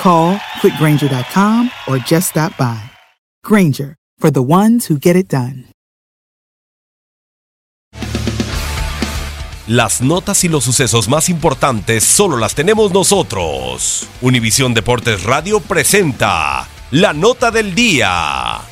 Call quickgranger.com or just stop by. Granger, for the ones who get it done. Las notas y los sucesos más importantes solo las tenemos nosotros. Univisión Deportes Radio presenta la nota del día.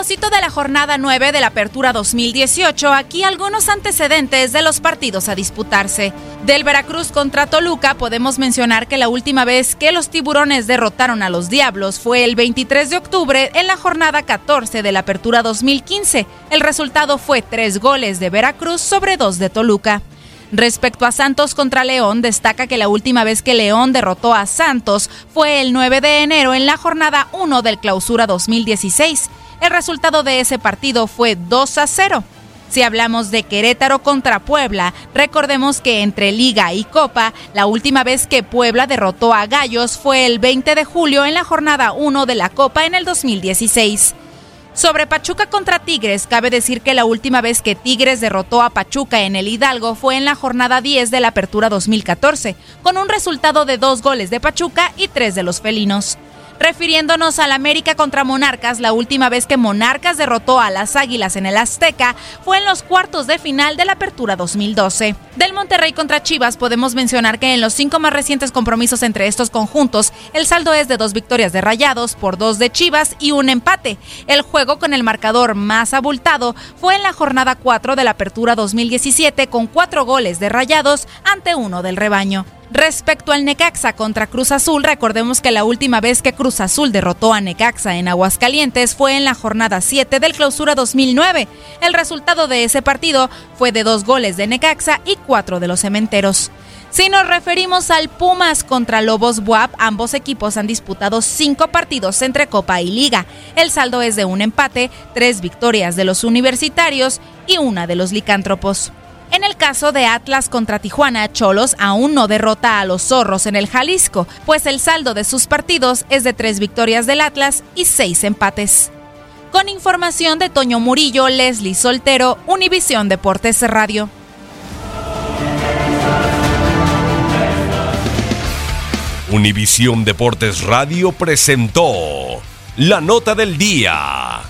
Propósito de la jornada 9 de la Apertura 2018, aquí algunos antecedentes de los partidos a disputarse. Del Veracruz contra Toluca podemos mencionar que la última vez que los tiburones derrotaron a los Diablos fue el 23 de octubre en la jornada 14 de la Apertura 2015. El resultado fue tres goles de Veracruz sobre dos de Toluca. Respecto a Santos contra León, destaca que la última vez que León derrotó a Santos fue el 9 de enero en la jornada 1 del Clausura 2016. El resultado de ese partido fue 2 a 0. Si hablamos de Querétaro contra Puebla, recordemos que entre Liga y Copa, la última vez que Puebla derrotó a Gallos fue el 20 de julio en la jornada 1 de la Copa en el 2016. Sobre Pachuca contra Tigres, cabe decir que la última vez que Tigres derrotó a Pachuca en el Hidalgo fue en la jornada 10 de la Apertura 2014, con un resultado de dos goles de Pachuca y tres de los felinos. Refiriéndonos al América contra Monarcas, la última vez que Monarcas derrotó a las Águilas en el Azteca fue en los cuartos de final de la Apertura 2012. Del Monterrey contra Chivas podemos mencionar que en los cinco más recientes compromisos entre estos conjuntos, el saldo es de dos victorias de Rayados por dos de Chivas y un empate. El juego con el marcador más abultado fue en la jornada 4 de la Apertura 2017 con cuatro goles de Rayados ante uno del rebaño. Respecto al Necaxa contra Cruz Azul, recordemos que la última vez que Cruz Azul derrotó a Necaxa en Aguascalientes fue en la jornada 7 del Clausura 2009. El resultado de ese partido fue de dos goles de Necaxa y cuatro de los cementeros. Si nos referimos al Pumas contra Lobos Buap, ambos equipos han disputado cinco partidos entre Copa y Liga. El saldo es de un empate, tres victorias de los universitarios y una de los licántropos. En el caso de Atlas contra Tijuana, Cholos aún no derrota a los zorros en el Jalisco, pues el saldo de sus partidos es de tres victorias del Atlas y seis empates. Con información de Toño Murillo, Leslie Soltero, Univisión Deportes Radio. Univisión Deportes Radio presentó la nota del día.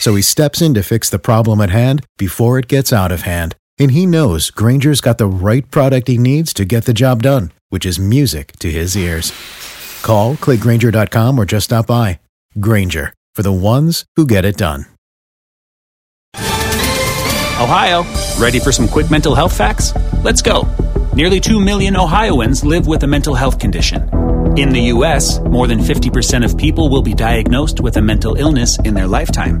So he steps in to fix the problem at hand before it gets out of hand. And he knows Granger's got the right product he needs to get the job done, which is music to his ears. Call, clickgranger.com, or just stop by. Granger, for the ones who get it done. Ohio, ready for some quick mental health facts? Let's go. Nearly 2 million Ohioans live with a mental health condition. In the U.S., more than 50% of people will be diagnosed with a mental illness in their lifetime.